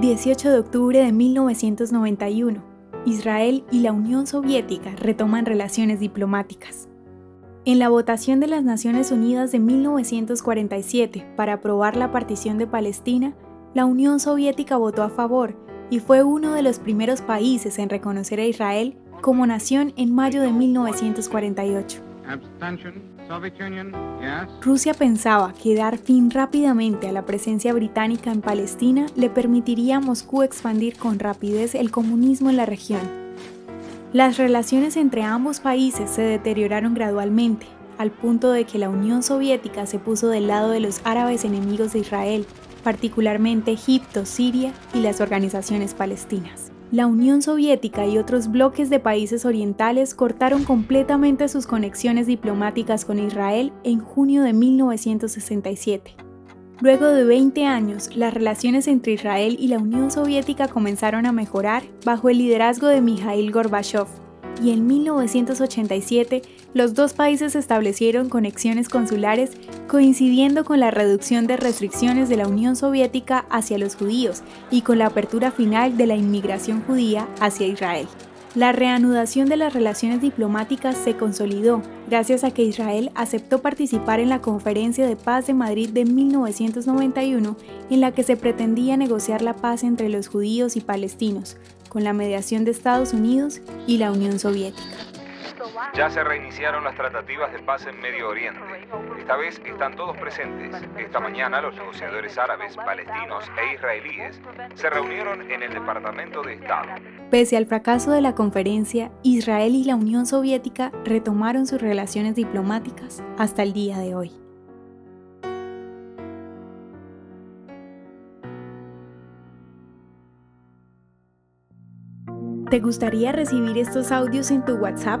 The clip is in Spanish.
18 de octubre de 1991. Israel y la Unión Soviética retoman relaciones diplomáticas. En la votación de las Naciones Unidas de 1947 para aprobar la partición de Palestina, la Unión Soviética votó a favor y fue uno de los primeros países en reconocer a Israel como nación en mayo de 1948. Rusia pensaba que dar fin rápidamente a la presencia británica en Palestina le permitiría a Moscú expandir con rapidez el comunismo en la región. Las relaciones entre ambos países se deterioraron gradualmente, al punto de que la Unión Soviética se puso del lado de los árabes enemigos de Israel, particularmente Egipto, Siria y las organizaciones palestinas la Unión Soviética y otros bloques de países orientales cortaron completamente sus conexiones diplomáticas con Israel en junio de 1967. Luego de 20 años, las relaciones entre Israel y la Unión Soviética comenzaron a mejorar bajo el liderazgo de Mikhail Gorbachev, y en 1987 los dos países establecieron conexiones consulares coincidiendo con la reducción de restricciones de la Unión Soviética hacia los judíos y con la apertura final de la inmigración judía hacia Israel. La reanudación de las relaciones diplomáticas se consolidó gracias a que Israel aceptó participar en la Conferencia de Paz de Madrid de 1991 en la que se pretendía negociar la paz entre los judíos y palestinos, con la mediación de Estados Unidos y la Unión Soviética. Ya se reiniciaron las tratativas de paz en Medio Oriente. Esta vez están todos presentes. Esta mañana los negociadores árabes, palestinos e israelíes se reunieron en el Departamento de Estado. Pese al fracaso de la conferencia, Israel y la Unión Soviética retomaron sus relaciones diplomáticas hasta el día de hoy. ¿Te gustaría recibir estos audios en tu WhatsApp?